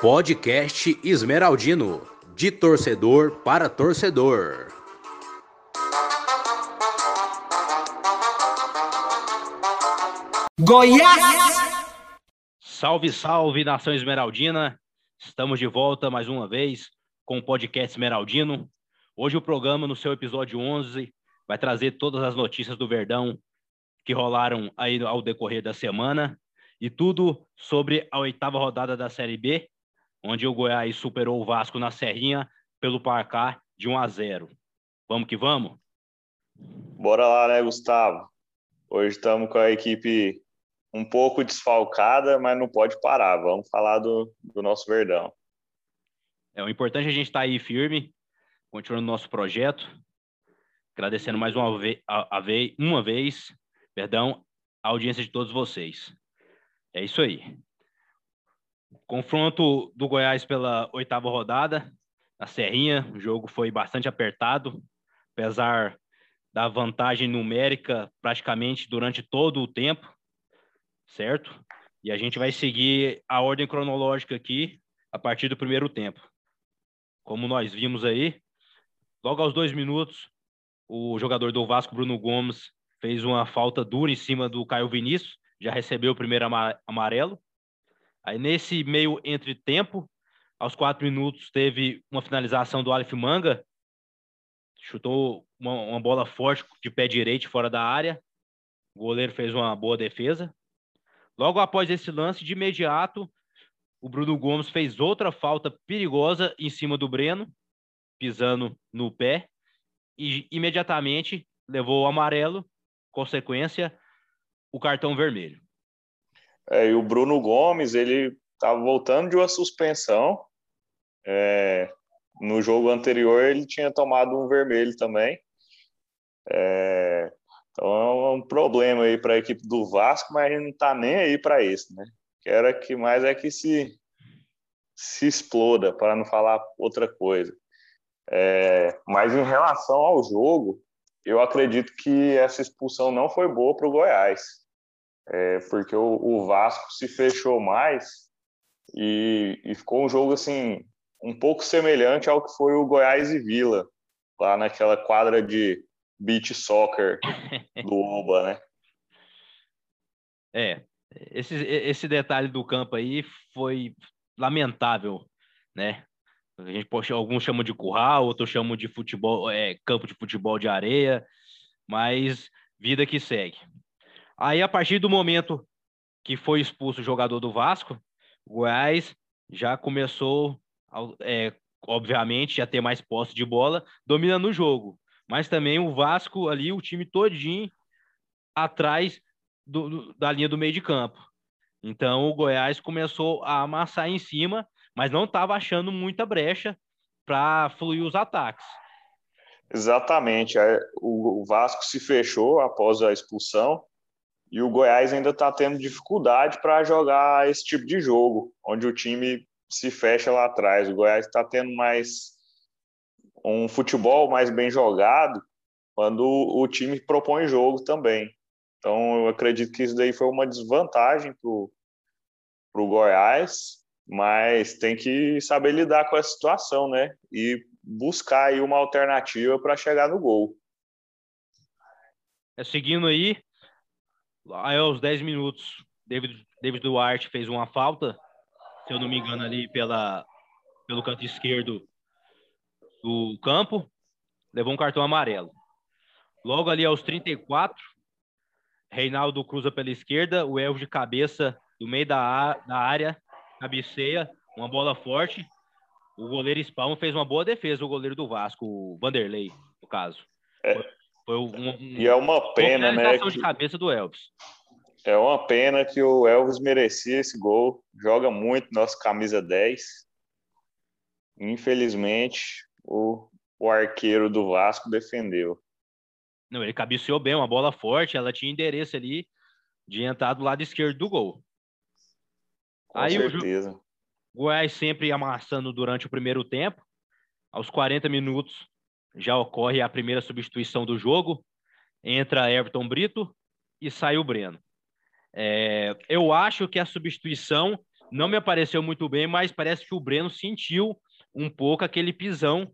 Podcast Esmeraldino, de torcedor para torcedor. Goiás! Salve, salve, nação esmeraldina! Estamos de volta mais uma vez com o podcast Esmeraldino. Hoje o programa, no seu episódio 11, vai trazer todas as notícias do Verdão que rolaram aí ao decorrer da semana e tudo sobre a oitava rodada da Série B, onde o Goiás superou o Vasco na Serrinha pelo placar de 1 a 0. Vamos que vamos? Bora lá, né, Gustavo? Hoje estamos com a equipe um pouco desfalcada, mas não pode parar. Vamos falar do, do nosso Verdão. É, o importante é a gente estar tá aí firme, continuando nosso projeto. Agradecendo mais uma, ve a, a ve uma vez, perdão, a audiência de todos vocês. É isso aí. Confronto do Goiás pela oitava rodada, na Serrinha. O jogo foi bastante apertado, apesar da vantagem numérica praticamente durante todo o tempo, certo? E a gente vai seguir a ordem cronológica aqui a partir do primeiro tempo. Como nós vimos aí, logo aos dois minutos, o jogador do Vasco, Bruno Gomes, fez uma falta dura em cima do Caio Vinícius, já recebeu o primeiro amarelo. Aí nesse meio entre tempo, aos quatro minutos, teve uma finalização do Aleph Manga, chutou uma, uma, bola forte de pé direito fora da área. O goleiro fez uma boa defesa. Logo após esse lance, de imediato, o Bruno Gomes fez outra falta perigosa em cima do Breno, pisando no pé, e imediatamente levou o amarelo, consequência, o cartão vermelho. É, e o Bruno Gomes, ele estava voltando de uma suspensão. É, no jogo anterior, ele tinha tomado um vermelho também. É, então é um problema aí para a equipe do Vasco, mas não está nem aí para isso, né? Quero que mais é que se, se exploda, para não falar outra coisa. É, mas em relação ao jogo, eu acredito que essa expulsão não foi boa para o Goiás é, porque o, o, Vasco se fechou mais e, e, ficou um jogo assim um pouco semelhante ao que foi o Goiás e Vila lá naquela quadra de beach soccer do Oba, né? É, esse, esse detalhe do campo aí foi lamentável, né? A gente, poxa, alguns chamam de curral, outros chamam de futebol, é, campo de futebol de areia, mas vida que segue. Aí, a partir do momento que foi expulso o jogador do Vasco, o Goiás já começou, é, obviamente, a ter mais posse de bola, dominando o jogo. Mas também o Vasco ali, o time todinho atrás do, do, da linha do meio de campo. Então o Goiás começou a amassar em cima, mas não estava achando muita brecha para fluir os ataques. Exatamente. O Vasco se fechou após a expulsão e o Goiás ainda está tendo dificuldade para jogar esse tipo de jogo, onde o time se fecha lá atrás. O Goiás está tendo mais um futebol mais bem jogado quando o time propõe jogo também. Então, eu acredito que isso daí foi uma desvantagem para o Goiás, mas tem que saber lidar com essa situação, né? E buscar aí uma alternativa para chegar no gol. É, seguindo aí, Aí, aos 10 minutos, David, David Duarte fez uma falta, se eu não me engano, ali pela, pelo canto esquerdo do campo, levou um cartão amarelo. Logo ali aos 34, Reinaldo cruza pela esquerda, o Elvio de cabeça do meio da, da área, cabeceia, uma bola forte. O goleiro Spalma fez uma boa defesa, o goleiro do Vasco, o Vanderlei, no caso. É, foi um, um, e é uma pena, né? de cabeça do Elvis. É uma pena que o Elvis merecia esse gol. Joga muito nossa camisa 10. Infelizmente, o, o arqueiro do Vasco defendeu. Não, ele cabeceou bem, uma bola forte, ela tinha endereço ali de entrar do lado esquerdo do gol. Com Aí certeza. o Goiás sempre amassando durante o primeiro tempo. Aos 40 minutos, já ocorre a primeira substituição do jogo. Entra Everton Brito e sai o Breno. É, eu acho que a substituição não me apareceu muito bem, mas parece que o Breno sentiu um pouco aquele pisão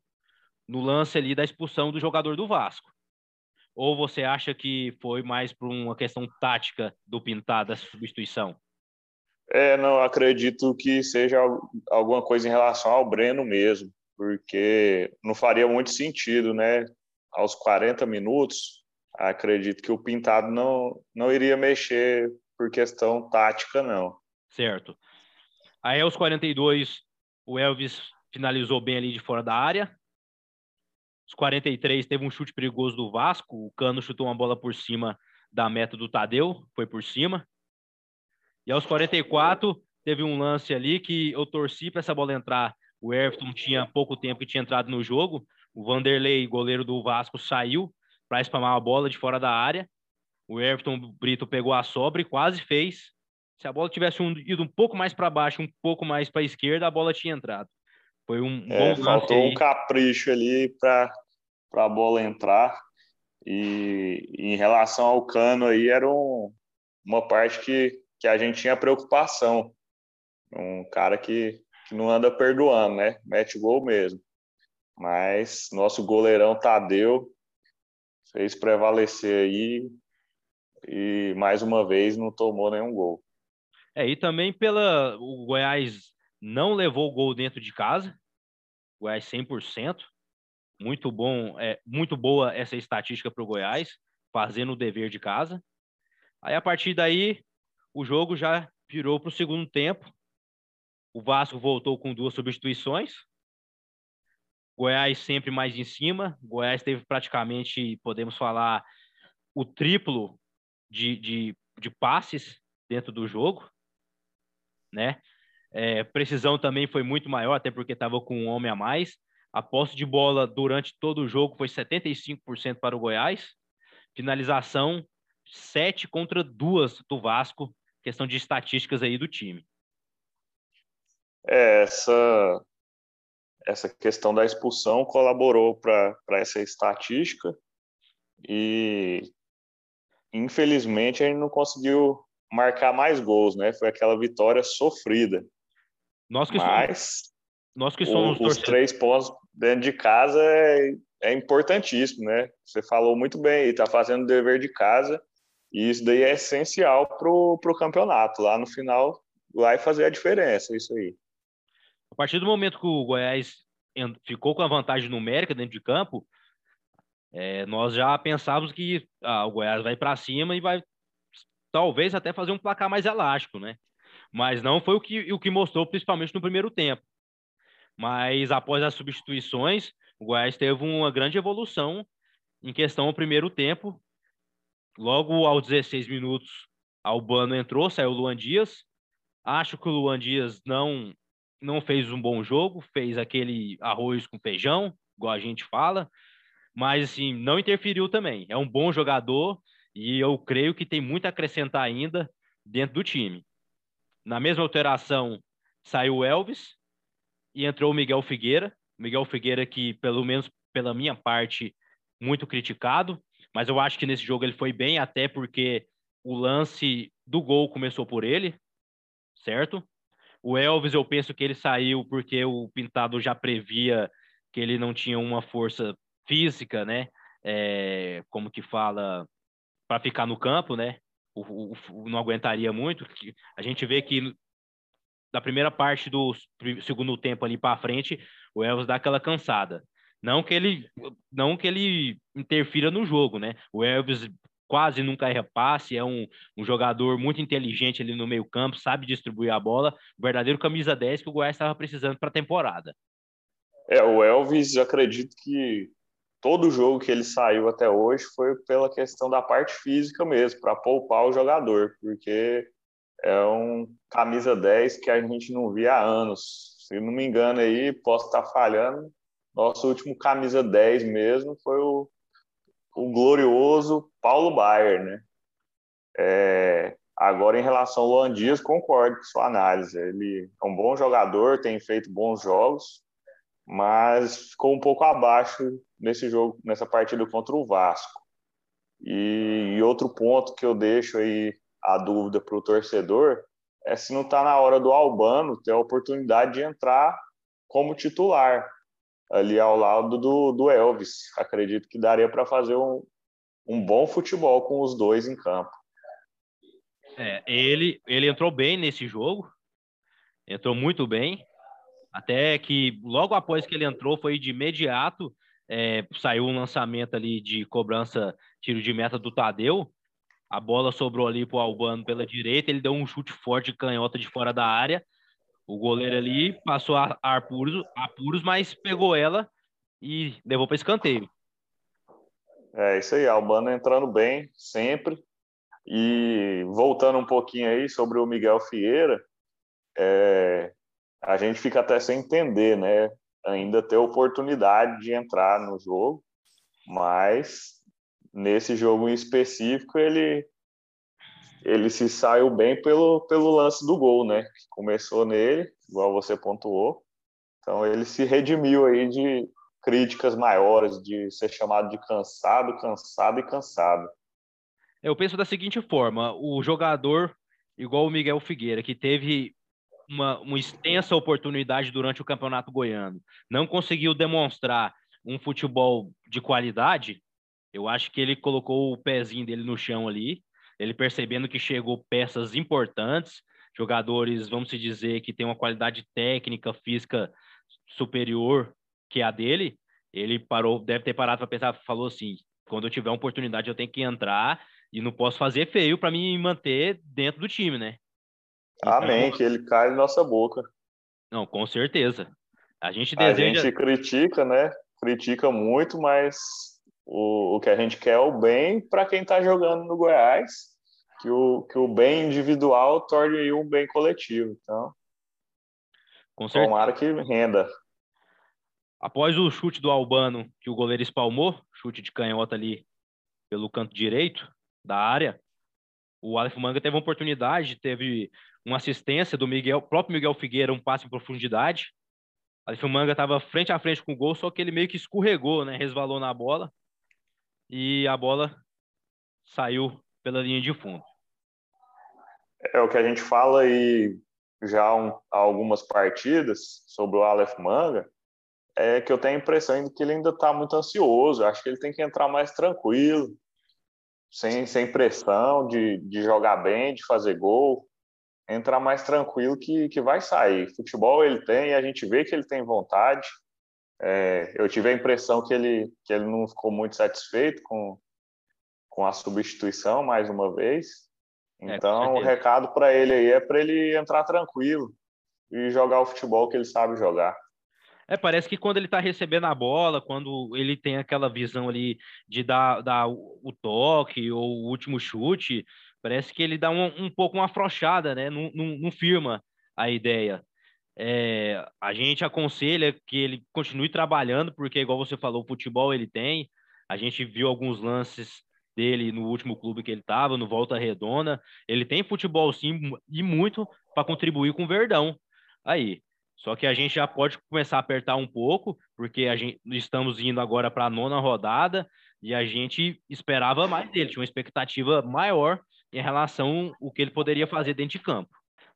no lance ali da expulsão do jogador do Vasco. Ou você acha que foi mais por uma questão tática do Pintado essa substituição? É, não acredito que seja alguma coisa em relação ao Breno mesmo, porque não faria muito sentido, né? Aos 40 minutos, acredito que o Pintado não, não iria mexer por questão tática, não. Certo. Aí aos 42, o Elvis finalizou bem ali de fora da área. Os 43 teve um chute perigoso do Vasco, o Cano chutou uma bola por cima da meta do Tadeu, foi por cima. E aos 44 teve um lance ali que eu torci para essa bola entrar. O Everton tinha pouco tempo que tinha entrado no jogo. O Vanderlei, goleiro do Vasco, saiu para espamar a bola de fora da área. O Everton Brito pegou a sobra e quase fez. Se a bola tivesse ido um pouco mais para baixo, um pouco mais para a esquerda, a bola tinha entrado. Foi um é, bom faltou um capricho ali para a bola entrar. E em relação ao cano aí era um, uma parte que, que a gente tinha preocupação. Um cara que, que não anda perdoando, né? Mete gol mesmo. Mas nosso goleirão Tadeu fez prevalecer aí e mais uma vez não tomou nenhum gol. É, e também pela. O Goiás não levou o gol dentro de casa. Goiás 100%. Muito bom, é, muito boa essa estatística para o Goiás, fazendo o dever de casa. Aí a partir daí, o jogo já virou para o segundo tempo. O Vasco voltou com duas substituições. Goiás sempre mais em cima. Goiás teve praticamente, podemos falar, o triplo de, de, de passes dentro do jogo né? É, precisão também foi muito maior, até porque estava com um homem a mais. A posse de bola durante todo o jogo foi 75% para o Goiás. Finalização 7 contra 2 do Vasco. Questão de estatísticas aí do time. É, essa, essa questão da expulsão colaborou para essa estatística e infelizmente a gente não conseguiu marcar mais gols, né? Foi aquela vitória sofrida. Nós que Mas somos, nós que somos o, os três pontos dentro de casa é, é importantíssimo, né? Você falou muito bem, está fazendo o dever de casa e isso daí é essencial para o campeonato. Lá no final vai fazer a diferença, isso aí. A partir do momento que o Goiás ficou com a vantagem numérica dentro de campo, é, nós já pensávamos que ah, o Goiás vai para cima e vai talvez até fazer um placar mais elástico, né? Mas não foi o que, o que mostrou, principalmente no primeiro tempo. Mas após as substituições, o Goiás teve uma grande evolução em questão ao primeiro tempo. Logo aos 16 minutos, Albano entrou, saiu o Luan Dias. Acho que o Luan Dias não, não fez um bom jogo, fez aquele arroz com feijão, igual a gente fala, mas assim, não interferiu também. É um bom jogador, e eu creio que tem muito a acrescentar ainda dentro do time. Na mesma alteração, saiu o Elvis e entrou o Miguel Figueira. Miguel Figueira que, pelo menos pela minha parte, muito criticado, mas eu acho que nesse jogo ele foi bem, até porque o lance do gol começou por ele, certo? O Elvis, eu penso que ele saiu porque o Pintado já previa que ele não tinha uma força física, né? É, como que fala, para ficar no campo, né? O, o, o, não aguentaria muito. A gente vê que da primeira parte do segundo tempo ali para frente, o Elvis dá aquela cansada. Não que ele não que ele interfira no jogo, né? O Elvis quase nunca erra passe, é um, um jogador muito inteligente ali no meio-campo, sabe distribuir a bola, o verdadeiro camisa 10 que o Goiás estava precisando para a temporada. É, o Elvis, acredito que todo jogo que ele saiu até hoje foi pela questão da parte física mesmo, para poupar o jogador, porque é um camisa 10 que a gente não via há anos. Se não me engano aí, posso estar falhando, nosso último camisa 10 mesmo foi o, o glorioso Paulo Baier, né? É, agora, em relação ao Luan Dias, concordo com sua análise. Ele é um bom jogador, tem feito bons jogos, mas ficou um pouco abaixo nesse jogo, nessa partida contra o Vasco. E, e outro ponto que eu deixo aí a dúvida para o torcedor é se não está na hora do Albano ter a oportunidade de entrar como titular ali ao lado do, do Elvis. Acredito que daria para fazer um, um bom futebol com os dois em campo. É, ele, ele entrou bem nesse jogo, entrou muito bem, até que logo após que ele entrou foi de imediato, é, saiu um lançamento ali de cobrança, tiro de meta do Tadeu, a bola sobrou ali para o Albano pela direita, ele deu um chute forte de canhota de fora da área, o goleiro ali passou a, a apuros, mas pegou ela e levou para escanteio. É isso aí, Albano entrando bem sempre. E voltando um pouquinho aí sobre o Miguel Fieira, é, a gente fica até sem entender, né? Ainda ter oportunidade de entrar no jogo, mas nesse jogo em específico ele ele se saiu bem pelo, pelo lance do gol, né? Começou nele, igual você pontuou. Então ele se redimiu aí de críticas maiores, de ser chamado de cansado, cansado e cansado. Eu penso da seguinte forma: o jogador, igual o Miguel Figueira, que teve uma, uma extensa oportunidade durante o Campeonato Goiano, não conseguiu demonstrar um futebol de qualidade, eu acho que ele colocou o pezinho dele no chão ali ele percebendo que chegou peças importantes, jogadores, vamos dizer, que tem uma qualidade técnica, física superior que a dele, ele parou, deve ter parado para pensar, falou assim: quando eu tiver uma oportunidade, eu tenho que entrar e não posso fazer feio para me manter dentro do time, né? Então, Amém, que ele cai na nossa boca. Não, com certeza. A gente deseja. A gente critica, né? Critica muito, mas o, o que a gente quer é o bem para quem está jogando no Goiás, que o, que o bem individual torne um bem coletivo. Então, Com tomara que renda. Após o chute do Albano, que o goleiro espalmou, chute de canhota ali pelo canto direito da área, o Aleph Manga teve uma oportunidade, teve uma assistência do Miguel, próprio Miguel Figueira, um passe em profundidade. O Aleph Manga estava frente a frente com o gol, só que ele meio que escorregou, né? Resvalou na bola e a bola saiu pela linha de fundo. É o que a gente fala aí já há algumas partidas sobre o Aleph Manga, é que eu tenho a impressão de que ele ainda está muito ansioso. Acho que ele tem que entrar mais tranquilo, sem, sem pressão de, de jogar bem, de fazer gol. Entrar mais tranquilo que, que vai sair. Futebol ele tem, a gente vê que ele tem vontade. É, eu tive a impressão que ele, que ele não ficou muito satisfeito com, com a substituição, mais uma vez. É, então, o recado para ele aí é para ele entrar tranquilo e jogar o futebol que ele sabe jogar. É, parece que quando ele está recebendo a bola, quando ele tem aquela visão ali de dar, dar o toque ou o último chute, parece que ele dá um, um pouco uma afrouxada, né? Não, não, não firma a ideia. É, a gente aconselha que ele continue trabalhando, porque, igual você falou, o futebol ele tem. A gente viu alguns lances dele no último clube que ele estava, no Volta Redonda. Ele tem futebol sim e muito para contribuir com o Verdão. Aí. Só que a gente já pode começar a apertar um pouco, porque a gente estamos indo agora para a nona rodada e a gente esperava mais dele, tinha uma expectativa maior em relação ao que ele poderia fazer dentro de campo.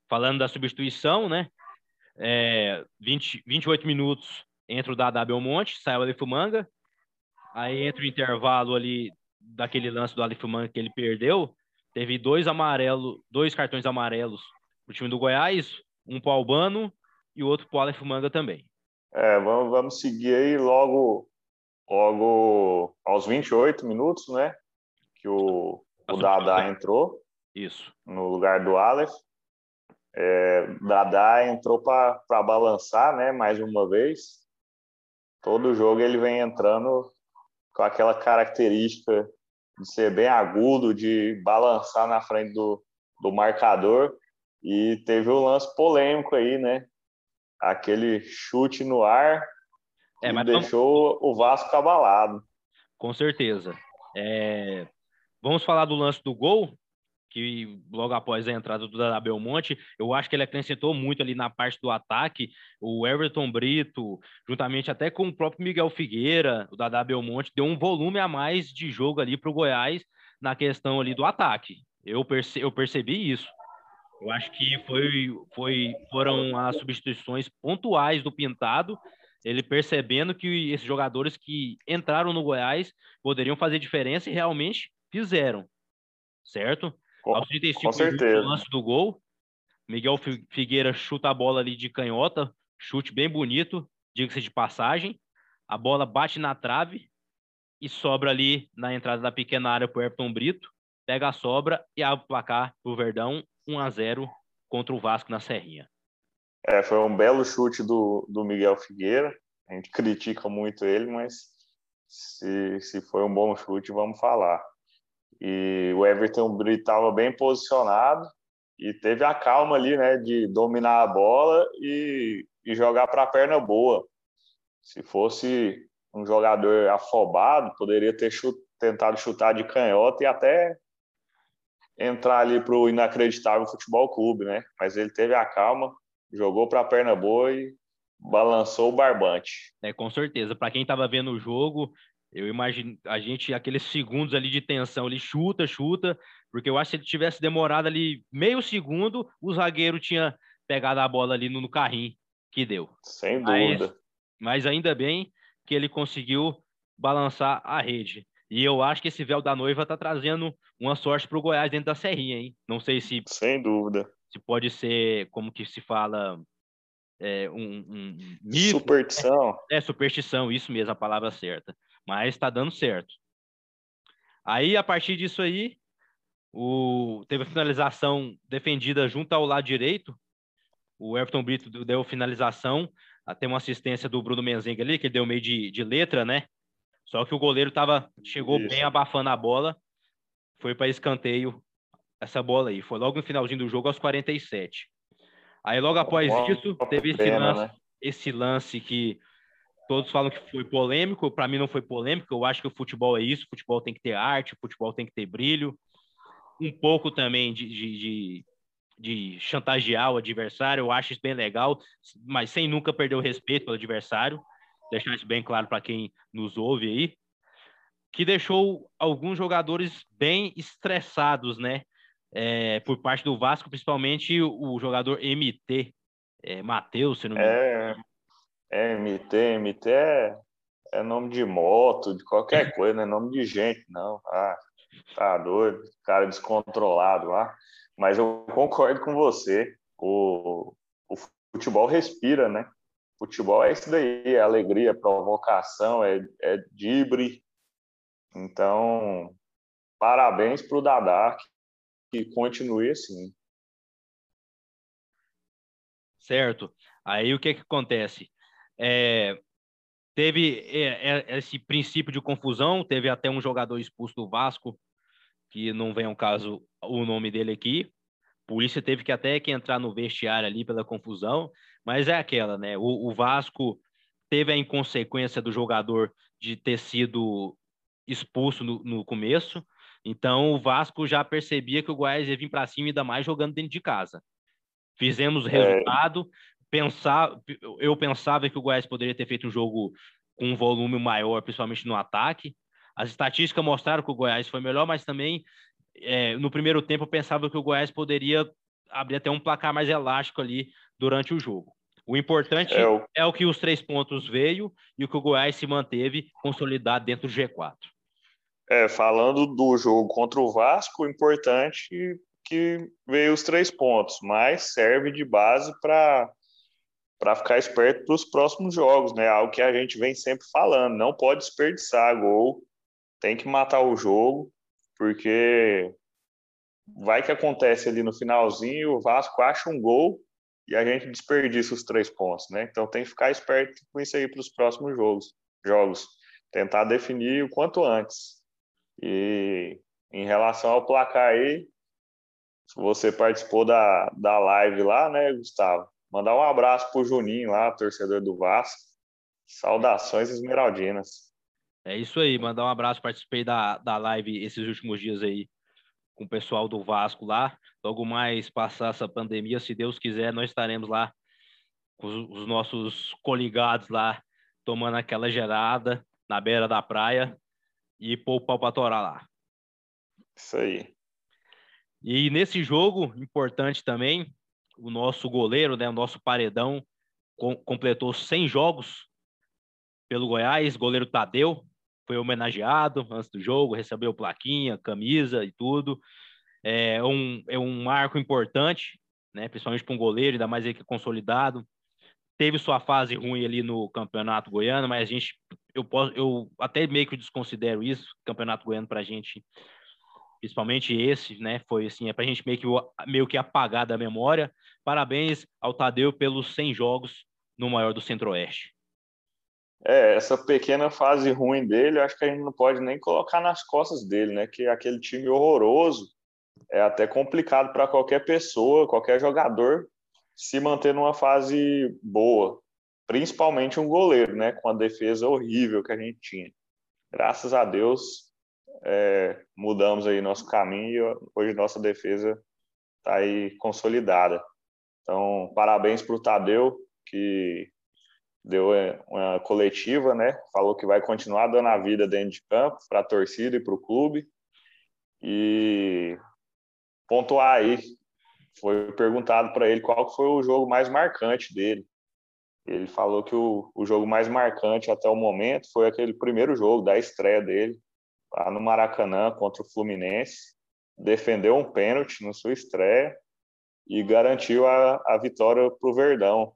Falando da substituição, né? é, 20, 28 minutos entra o Dada Belmonte, sai o Alifumanga, aí entra o intervalo ali daquele lance do Alifumanga que ele perdeu, teve dois amarelos, dois cartões amarelos pro time do Goiás, um pro Albano e o outro pro Alifumanga também. É, vamos, vamos seguir aí logo, logo aos 28 minutos, né? Que o, o Dada entrou. Isso. No lugar do Aleph. É, Dadá entrou para balançar, né? Mais uma vez. Todo jogo ele vem entrando com aquela característica de ser bem agudo, de balançar na frente do, do marcador. E teve um lance polêmico aí, né? Aquele chute no ar é, que deixou vamos... o Vasco abalado. Com certeza. É... Vamos falar do lance do gol, que logo após a entrada do Dada Belmonte, eu acho que ele acrescentou muito ali na parte do ataque. O Everton Brito, juntamente até com o próprio Miguel Figueira, o Dada Belmonte, deu um volume a mais de jogo ali para o Goiás na questão ali do ataque. Eu, perce, eu percebi isso. Eu acho que foi, foi, foram as substituições pontuais do Pintado, ele percebendo que esses jogadores que entraram no Goiás poderiam fazer diferença e realmente fizeram, certo? Com, Aos 35 com certeza. lance do gol, Miguel Figueira chuta a bola ali de canhota, chute bem bonito, diga-se de passagem. A bola bate na trave e sobra ali na entrada da pequena área para o Everton Brito, pega a sobra e abre o placar para o Verdão 1 a 0 contra o Vasco na Serrinha. É, foi um belo chute do, do Miguel Figueira. A gente critica muito ele, mas se, se foi um bom chute, vamos falar. E o Everton estava bem posicionado e teve a calma ali, né, de dominar a bola e, e jogar para a perna boa. Se fosse um jogador afobado, poderia ter chut, tentado chutar de canhota e até entrar ali para o inacreditável futebol clube, né? Mas ele teve a calma, jogou para a perna boa e balançou o barbante. É, com certeza. Para quem estava vendo o jogo, eu imagino a gente, aqueles segundos ali de tensão, ele chuta, chuta, porque eu acho que se ele tivesse demorado ali meio segundo, o zagueiro tinha pegado a bola ali no, no carrinho que deu. Sem dúvida. Mas, mas ainda bem que ele conseguiu balançar a rede. E eu acho que esse véu da noiva tá trazendo uma sorte para o Goiás dentro da Serrinha, hein? Não sei se. Sem dúvida. Se pode ser, como que se fala, é, um, um mito. Superstição. É, superstição, isso mesmo, a palavra certa. Mas está dando certo. Aí, a partir disso aí, o... teve a finalização defendida junto ao lado direito. O Everton Brito deu finalização. Tem uma assistência do Bruno Menzenga ali, que deu meio de, de letra, né? Só que o goleiro tava, chegou Isso. bem abafando a bola, foi para escanteio essa bola aí. Foi logo no finalzinho do jogo, aos 47. Aí logo após Uma isso, teve esse, pena, lance, né? esse lance que todos falam que foi polêmico. Para mim não foi polêmico. Eu acho que o futebol é isso. O futebol tem que ter arte, o futebol tem que ter brilho. Um pouco também de, de, de, de chantagear o adversário. Eu acho isso bem legal, mas sem nunca perder o respeito pelo adversário deixar isso bem claro para quem nos ouve aí, que deixou alguns jogadores bem estressados, né? É, por parte do Vasco, principalmente o, jogador MT, é, Matheus, se não me engano. É, é MT, MT é, é nome de moto, de qualquer coisa, não é nome de gente, não. Ah, tá doido, cara descontrolado lá. Mas eu concordo com você, o, o futebol respira, né? Futebol é isso daí, é alegria, é provocação, é, é dibre. Então, parabéns para o Dadá, que continue assim. Certo. Aí o que, que acontece? É, teve é, é, esse princípio de confusão, teve até um jogador expulso do Vasco, que não vem ao caso o nome dele aqui. A polícia teve que até que entrar no vestiário ali pela confusão. Mas é aquela, né? O, o Vasco teve a inconsequência do jogador de ter sido expulso no, no começo. Então o Vasco já percebia que o Goiás ia vir para cima ainda mais jogando dentro de casa. Fizemos é. Pensar, eu pensava que o Goiás poderia ter feito um jogo com um volume maior, principalmente no ataque. As estatísticas mostraram que o Goiás foi melhor, mas também é, no primeiro tempo eu pensava que o Goiás poderia abrir até um placar mais elástico ali durante o jogo. O importante é o... é o, que os três pontos veio e o que o Goiás se manteve consolidado dentro do G4. É, falando do jogo contra o Vasco, o importante que veio os três pontos, mas serve de base para para ficar esperto para os próximos jogos, né? Algo que a gente vem sempre falando, não pode desperdiçar gol, tem que matar o jogo, porque vai que acontece ali no finalzinho, o Vasco acha um gol e a gente desperdiça os três pontos, né? Então tem que ficar esperto com isso aí para os próximos jogos, jogos, tentar definir o quanto antes. E em relação ao placar aí, você participou da, da live lá, né, Gustavo? Mandar um abraço pro Juninho lá, torcedor do Vasco. Saudações esmeraldinas. É isso aí, mandar um abraço, participei da, da live esses últimos dias aí com o pessoal do Vasco lá. Logo mais passar essa pandemia, se Deus quiser, nós estaremos lá com os, nossos coligados lá, tomando aquela gerada na beira da praia e pôr o pau para torar lá. Isso aí. E nesse jogo, importante também, o nosso goleiro, né, o nosso paredão, com, completou 100 jogos pelo Goiás, goleiro Tadeu, foi homenageado antes do jogo, recebeu plaquinha, camisa e tudo. É um, é um marco importante, né, principalmente para um goleiro, ainda mais ele que é consolidado. Teve sua fase ruim ali no Campeonato Goiano, mas a gente, eu, posso, eu até meio que desconsidero isso, Campeonato Goiano para a gente principalmente esse, né? Foi assim, é para a gente meio que, meio que apagar da memória. Parabéns ao Tadeu pelos 100 jogos no maior do Centro-Oeste. É, essa pequena fase ruim dele, acho que a gente não pode nem colocar nas costas dele, né? Que aquele time horroroso é até complicado para qualquer pessoa, qualquer jogador se manter numa fase boa, principalmente um goleiro, né? Com a defesa horrível que a gente tinha. Graças a Deus, é, mudamos aí nosso caminho e hoje nossa defesa está aí consolidada. Então, parabéns para o Tadeu, que deu é, uma coletiva, né? Falou que vai continuar dando a vida dentro de campo para a torcida e para o clube. E pontuar aí, foi perguntado para ele qual foi o jogo mais marcante dele. Ele falou que o, o jogo mais marcante até o momento foi aquele primeiro jogo da estreia dele, lá no Maracanã contra o Fluminense, defendeu um pênalti na sua estreia e garantiu a, a vitória para o Verdão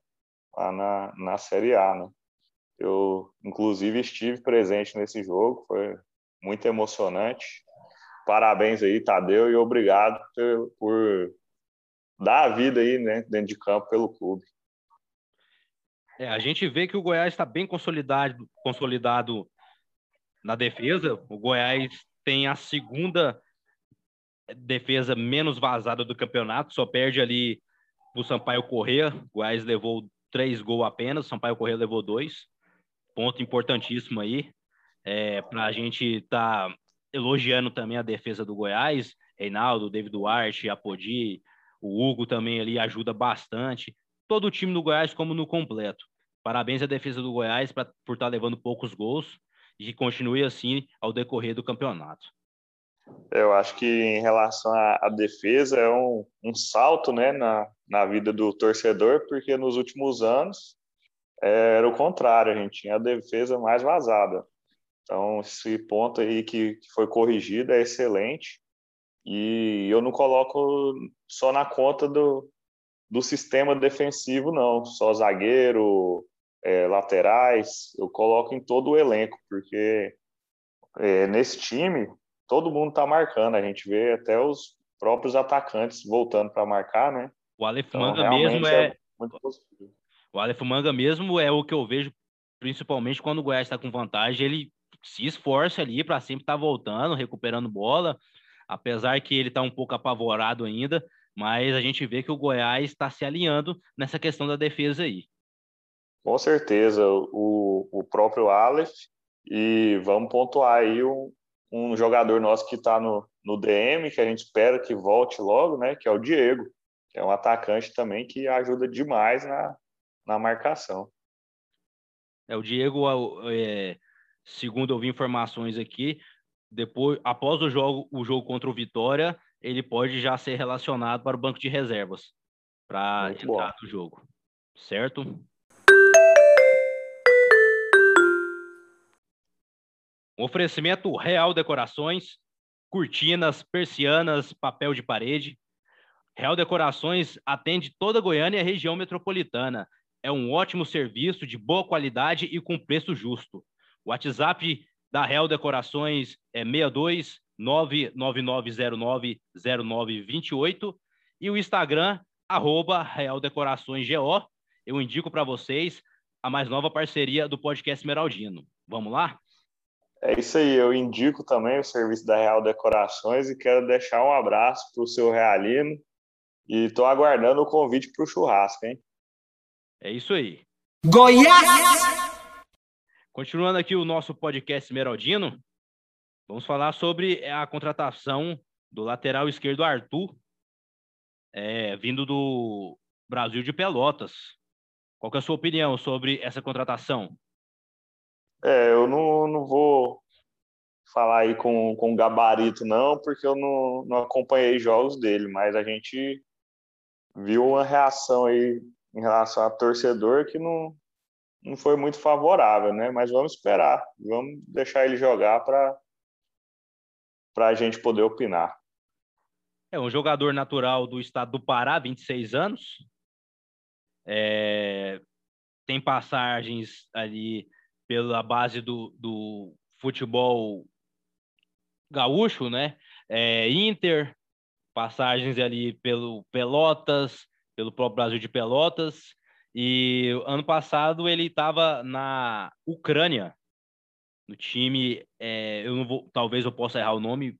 lá na, na Série A. Né? Eu, inclusive, estive presente nesse jogo, foi muito emocionante. Parabéns aí, Tadeu, e obrigado por, por dar a vida aí né, dentro de campo pelo clube. É, a gente vê que o Goiás está bem consolidado, consolidado na defesa. O Goiás tem a segunda defesa menos vazada do campeonato, só perde ali o Sampaio Corrêa. O Goiás levou três gols apenas, o Sampaio Corrêa levou dois. Ponto importantíssimo aí. É, para a gente estar tá elogiando também a defesa do Goiás, Reinaldo, David Duarte, Apodi, o Hugo também ali ajuda bastante. Todo o time do Goiás como no completo. Parabéns à defesa do Goiás pra, por estar tá levando poucos gols e que continue assim ao decorrer do campeonato. Eu acho que em relação à, defesa é um, um salto né, na, na vida do torcedor, porque nos últimos anos é, era o contrário, a gente tinha a defesa mais vazada. Então, esse ponto aí que, que foi corrigido é excelente. E eu não coloco só na conta do, do sistema defensivo, não. Só zagueiro, é, laterais, eu coloco em todo o elenco, porque é, nesse time todo mundo está marcando, a gente vê até os próprios atacantes voltando para marcar, né? O Aleph então, Manga mesmo é... é. O Aleph Manga mesmo é o que eu vejo, principalmente quando o Goiás está com vantagem, ele se esforça ali para sempre estar tá voltando, recuperando bola, apesar que ele está um pouco apavorado ainda, mas a gente vê que o Goiás está se alinhando nessa questão da defesa aí. Com certeza, o, o próprio Aleph, e vamos pontuar aí um, um jogador nosso que está no, no DM, que a gente espera que volte logo, né? Que é o Diego, que é um atacante também que ajuda demais na, na marcação. É, o Diego, é, segundo eu vi informações aqui, depois, após o jogo, o jogo contra o Vitória, ele pode já ser relacionado para o banco de reservas para entrar bom. no jogo, certo? Um oferecimento Real Decorações, cortinas, persianas, papel de parede. Real Decorações atende toda Goiânia e a região metropolitana. É um ótimo serviço de boa qualidade e com preço justo. O WhatsApp da Real Decorações é 62 999090928 e o Instagram arroba Real Decorações GO. Eu indico para vocês a mais nova parceria do podcast Esmeraldino. Vamos lá? É isso aí, eu indico também o serviço da Real Decorações e quero deixar um abraço para o seu Realino e estou aguardando o convite para o churrasco, hein? É isso aí. Goiás! Continuando aqui o nosso podcast Esmeraldino, vamos falar sobre a contratação do lateral esquerdo Arthur, é, vindo do Brasil de Pelotas. Qual é a sua opinião sobre essa contratação? É, eu não, não vou falar aí com, com gabarito, não, porque eu não, não acompanhei jogos dele, mas a gente viu uma reação aí em relação a torcedor que não, não foi muito favorável, né? Mas vamos esperar, vamos deixar ele jogar para a gente poder opinar. É um jogador natural do estado do Pará, 26 anos. É, tem passagens ali pela base do, do futebol gaúcho, né? É, Inter, passagens ali pelo Pelotas, pelo próprio Brasil de Pelotas. E ano passado ele estava na Ucrânia, no time, é, eu não vou, talvez eu possa errar o nome,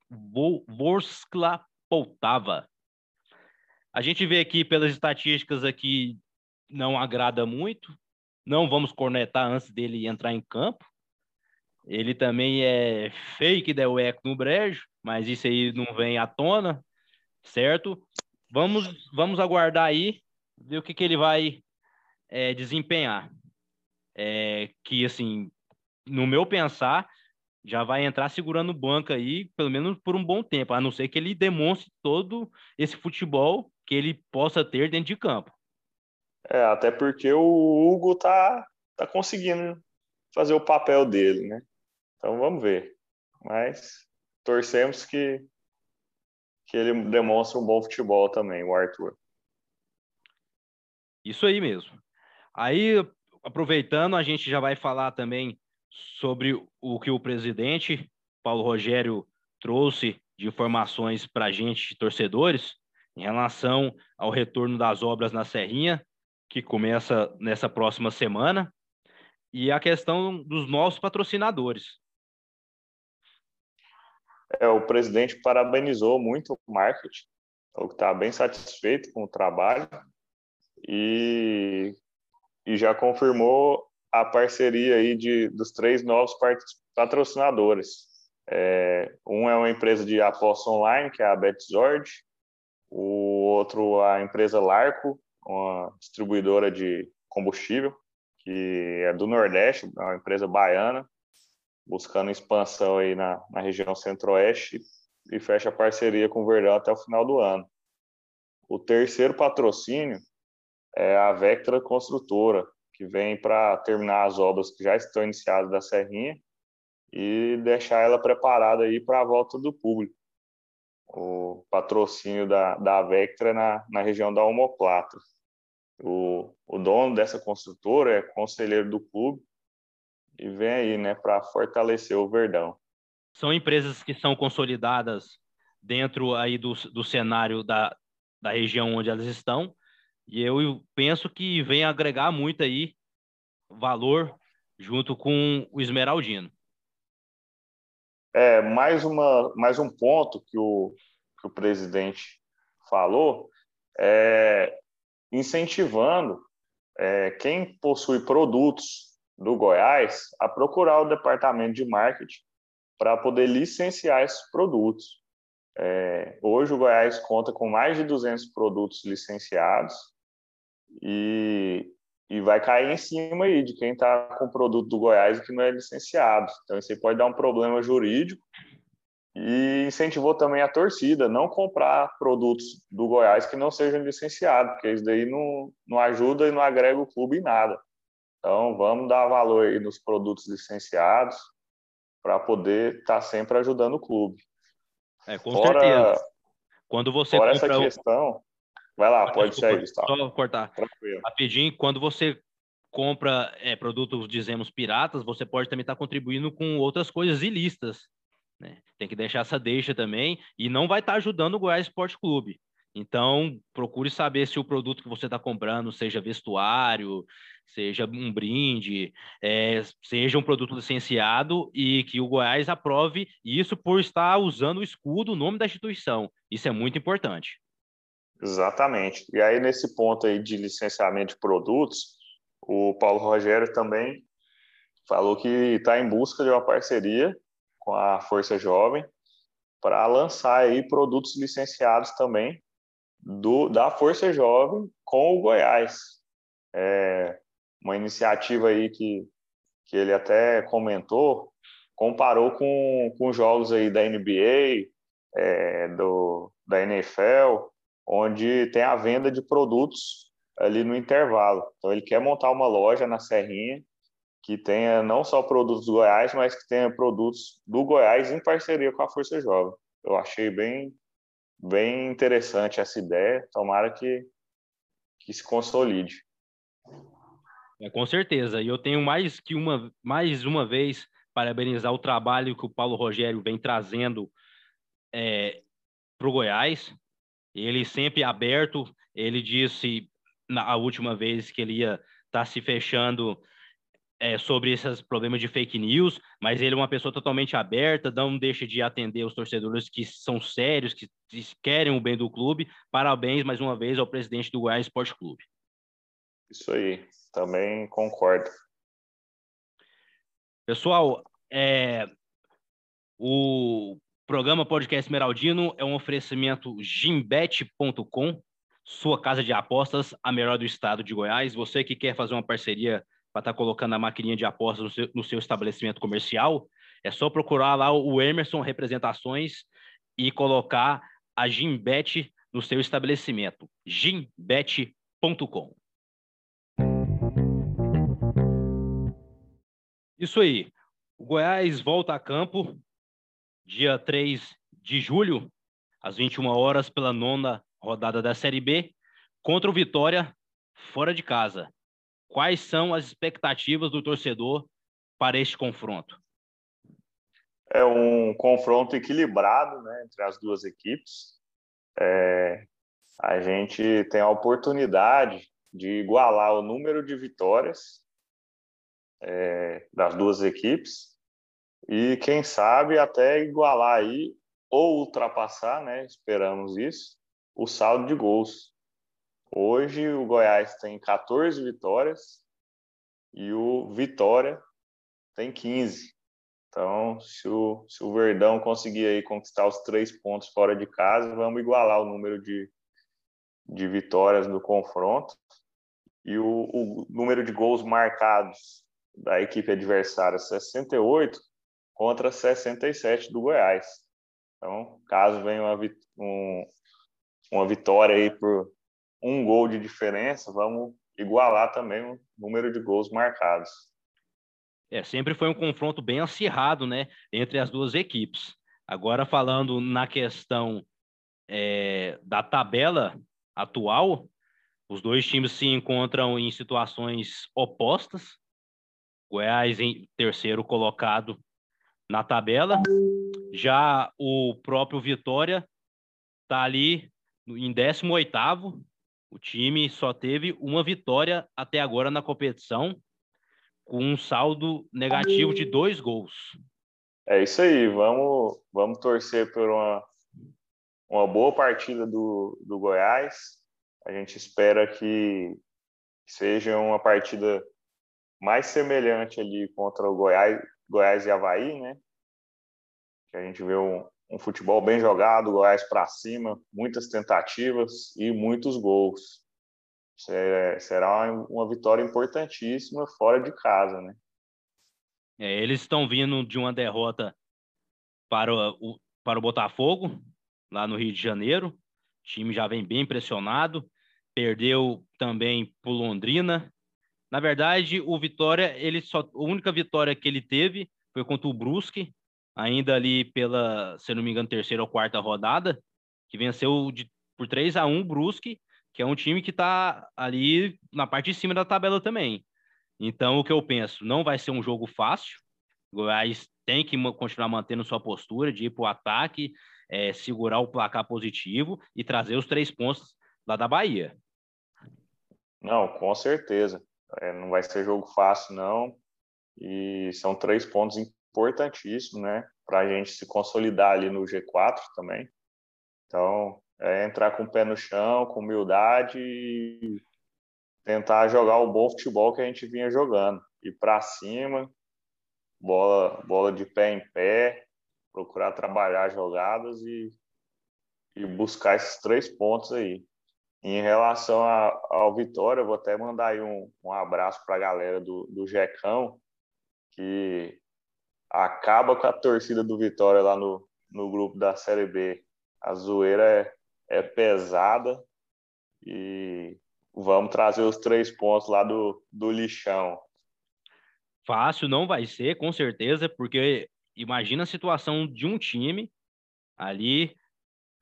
Vorskla Poltava. A gente vê aqui pelas estatísticas aqui não agrada muito. Não vamos cornetar antes dele entrar em campo. Ele também é fake deu eco no brejo, mas isso aí não vem à tona, certo? Vamos, vamos aguardar aí, ver o que, que ele vai é, desempenhar. É, que, assim, no meu pensar, já vai entrar segurando banca aí, pelo menos por um bom tempo, a não ser que ele demonstre todo esse futebol que ele possa ter dentro de campo. É, até porque o Hugo tá, tá conseguindo fazer o papel dele, né? Então vamos ver. Mas torcemos que, que ele demonstre um bom futebol também, o Arthur. Isso aí mesmo. Aí, aproveitando, a gente já vai falar também sobre o que o presidente Paulo Rogério trouxe de informações para a gente, torcedores, em relação ao retorno das obras na Serrinha, que começa nessa próxima semana, e a questão dos nossos patrocinadores. É, o presidente parabenizou muito o marketing, o que está bem satisfeito com o trabalho e, e já confirmou a parceria aí de, dos três novos patrocinadores. É, um é uma empresa de aposta online, que é a Betzord, o outro a empresa Larco, uma distribuidora de combustível, que é do Nordeste, é uma empresa baiana, buscando expansão aí na, na região centro-oeste e fecha parceria com o Verdão até o final do ano. O terceiro patrocínio é a Vectra Construtora, que vem para terminar as obras que já estão iniciadas da Serrinha e deixar ela preparada aí para a volta do público. O patrocínio da, da Vectra na, na região da Homoplata. O, o dono dessa construtora é conselheiro do clube e vem aí, né, para fortalecer o Verdão. São empresas que são consolidadas dentro aí do, do cenário da, da região onde elas estão e eu penso que vem agregar muito aí valor junto com o Esmeraldino. É, mais, uma, mais um ponto que o, que o presidente falou é incentivando é, quem possui produtos do Goiás a procurar o departamento de marketing para poder licenciar esses produtos. É, hoje o Goiás conta com mais de 200 produtos licenciados e, e vai cair em cima aí de quem está com produto do Goiás que não é licenciado. Então isso pode dar um problema jurídico e incentivou também a torcida não comprar produtos do Goiás que não sejam licenciados, porque isso daí não, não ajuda e não agrega o clube em nada. Então, vamos dar valor aí nos produtos licenciados para poder estar tá sempre ajudando o clube. É, com fora, certeza. Quando você fora compra... essa questão... Vai lá, pode ser Gustavo. Só cortar. Tranquilo. Rapidinho, quando você compra é, produtos, dizemos, piratas, você pode também estar tá contribuindo com outras coisas ilícitas né? Tem que deixar essa deixa também e não vai estar tá ajudando o Goiás Esporte Clube. Então, procure saber se o produto que você está comprando seja vestuário, seja um brinde, é, seja um produto licenciado e que o Goiás aprove isso por estar usando o escudo, o nome da instituição. Isso é muito importante. Exatamente. E aí, nesse ponto aí de licenciamento de produtos, o Paulo Rogério também falou que está em busca de uma parceria com a Força Jovem para lançar aí produtos licenciados também do, da Força Jovem com o Goiás. É uma iniciativa aí que, que ele até comentou comparou com, com jogos aí da NBA, é, do, da NFL, onde tem a venda de produtos ali no intervalo. Então ele quer montar uma loja na Serrinha que tenha não só produtos do Goiás, mas que tenha produtos do Goiás em parceria com a Força Jovem. Eu achei bem, bem interessante essa ideia. Tomara que, que se consolide. É, com certeza. E eu tenho mais que uma, mais uma vez parabenizar o trabalho que o Paulo Rogério vem trazendo é, para o Goiás. Ele sempre aberto. Ele disse na última vez que ele ia estar tá se fechando é, sobre esses problemas de fake news, mas ele é uma pessoa totalmente aberta, não deixa de atender os torcedores que são sérios, que querem o bem do clube. Parabéns mais uma vez ao presidente do Goiás Esporte Clube. Isso aí, também concordo. Pessoal, é, o programa Podcast Esmeraldino é um oferecimento gimbet.com, sua casa de apostas, a melhor do estado de Goiás. Você que quer fazer uma parceria para estar tá colocando a maquininha de apostas no seu, no seu estabelecimento comercial, é só procurar lá o Emerson Representações e colocar a Gimbet no seu estabelecimento, gimbet.com. Isso aí. O Goiás volta a campo dia 3 de julho, às 21 horas, pela nona rodada da Série B, contra o Vitória, fora de casa. Quais são as expectativas do torcedor para este confronto? É um confronto equilibrado né, entre as duas equipes. É, a gente tem a oportunidade de igualar o número de vitórias é, das duas equipes e quem sabe até igualar aí ou ultrapassar, né? Esperamos isso, o saldo de gols. Hoje o Goiás tem 14 vitórias e o Vitória tem 15. Então, se o, se o Verdão conseguir aí conquistar os três pontos fora de casa, vamos igualar o número de, de vitórias no confronto. E o, o número de gols marcados da equipe adversária, 68 contra 67 do Goiás. Então, caso venha uma, um, uma vitória aí por um gol de diferença, vamos igualar também o número de gols marcados. É, sempre foi um confronto bem acirrado, né, entre as duas equipes. Agora falando na questão é, da tabela atual, os dois times se encontram em situações opostas. Goiás em terceiro colocado na tabela, já o próprio Vitória está ali em 18 oitavo o time só teve uma vitória até agora na competição, com um saldo negativo de dois gols. É isso aí, vamos, vamos torcer por uma, uma boa partida do, do Goiás. A gente espera que seja uma partida mais semelhante ali contra o Goiás, Goiás e Havaí, né? Que a gente vê um, um futebol bem jogado, Goiás para cima, muitas tentativas e muitos gols. Será uma vitória importantíssima fora de casa, né? É, eles estão vindo de uma derrota para o, para o Botafogo, lá no Rio de Janeiro. O time já vem bem pressionado. Perdeu também para Londrina. Na verdade, o Vitória, ele só, a única vitória que ele teve foi contra o Brusque, ainda ali pela, se não me engano, terceira ou quarta rodada, que venceu de, por 3 a 1 o Brusque, que é um time que está ali na parte de cima da tabela também. Então, o que eu penso, não vai ser um jogo fácil. Goiás tem que continuar mantendo sua postura de ir para o ataque, é, segurar o placar positivo e trazer os três pontos lá da Bahia. Não, com certeza. É, não vai ser jogo fácil, não. E são três pontos importantíssimo, né? Para a gente se consolidar ali no G4 também. Então, é entrar com o pé no chão, com humildade e tentar jogar o bom futebol que a gente vinha jogando. Ir para cima, bola, bola de pé em pé, procurar trabalhar jogadas e, e buscar esses três pontos aí. Em relação ao Vitória, eu vou até mandar aí um, um abraço para a galera do, do Jecão, que acaba com a torcida do Vitória lá no, no grupo da Série B. A zoeira é, é pesada e vamos trazer os três pontos lá do, do lixão. Fácil não vai ser, com certeza, porque imagina a situação de um time ali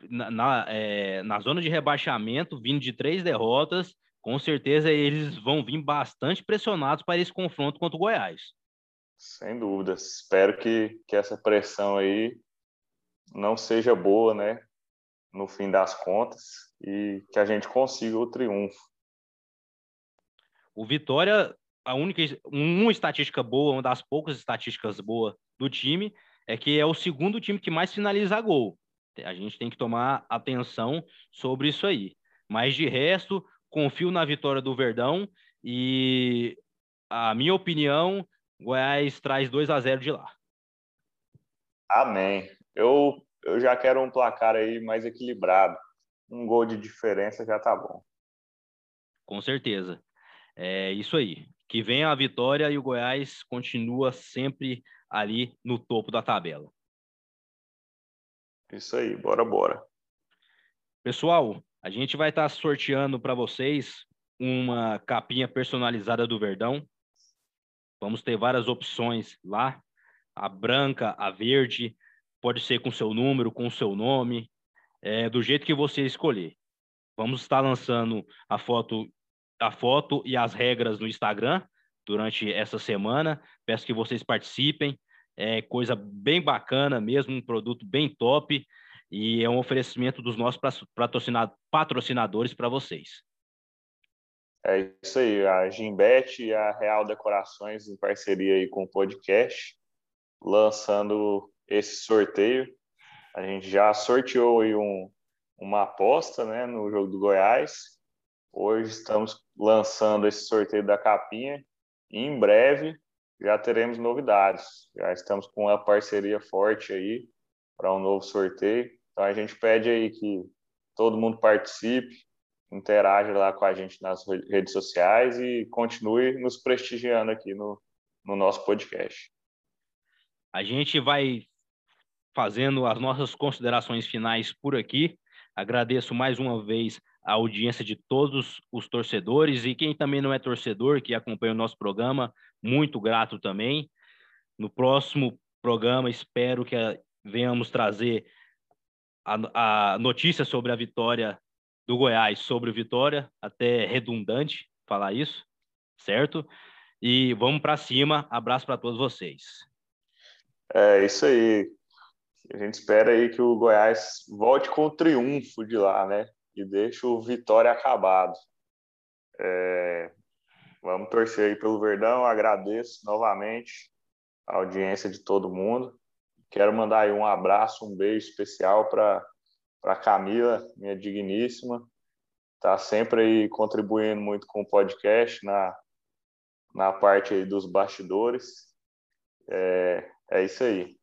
na, na, é, na zona de rebaixamento, vindo de três derrotas, com certeza eles vão vir bastante pressionados para esse confronto contra o Goiás. Sem dúvida. Espero que, que essa pressão aí não seja boa, né? No fim das contas, e que a gente consiga o triunfo. O Vitória, a única uma estatística boa, uma das poucas estatísticas boas do time, é que é o segundo time que mais finaliza gol. A gente tem que tomar atenção sobre isso aí. Mas de resto, confio na vitória do Verdão e a minha opinião, Goiás traz 2 a 0 de lá. Amém. Eu, eu já quero um placar aí mais equilibrado. Um gol de diferença já tá bom. Com certeza. É isso aí. Que venha a vitória e o Goiás continua sempre ali no topo da tabela. Isso aí, bora, bora. Pessoal, a gente vai estar sorteando para vocês uma capinha personalizada do Verdão. Vamos ter várias opções lá. A branca, a verde, pode ser com seu número, com seu nome, é, do jeito que você escolher. Vamos estar lançando a foto, a foto e as regras no Instagram durante essa semana. Peço que vocês participem. É coisa bem bacana mesmo, um produto bem top e é um oferecimento dos nossos patrocinadores para vocês. É isso aí, a Gimbet e a Real Decorações em parceria aí com o podcast, lançando esse sorteio. A gente já sorteou aí um, uma aposta né, no jogo do Goiás. Hoje estamos lançando esse sorteio da capinha e em breve já teremos novidades. Já estamos com uma parceria forte aí para um novo sorteio. Então a gente pede aí que todo mundo participe, interaja lá com a gente nas redes sociais e continue nos prestigiando aqui no, no nosso podcast. A gente vai fazendo as nossas considerações finais por aqui. Agradeço mais uma vez a audiência de todos os torcedores e quem também não é torcedor, que acompanha o nosso programa, muito grato também. No próximo programa, espero que venhamos trazer a, a notícia sobre a vitória do Goiás sobre o Vitória, até redundante falar isso, certo? E vamos para cima. Abraço para todos vocês. É isso aí. A gente espera aí que o Goiás volte com o triunfo de lá, né? E deixe o Vitória acabado. É... Vamos torcer aí pelo Verdão. Agradeço novamente a audiência de todo mundo. Quero mandar aí um abraço, um beijo especial para para Camila, minha digníssima, está sempre aí contribuindo muito com o podcast na, na parte aí dos bastidores. É, é isso aí.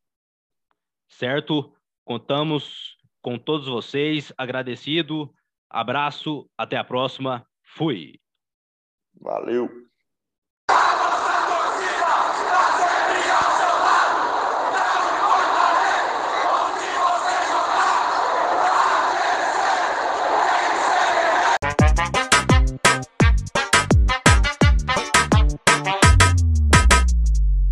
Certo, contamos com todos vocês, agradecido, abraço, até a próxima, fui. Valeu.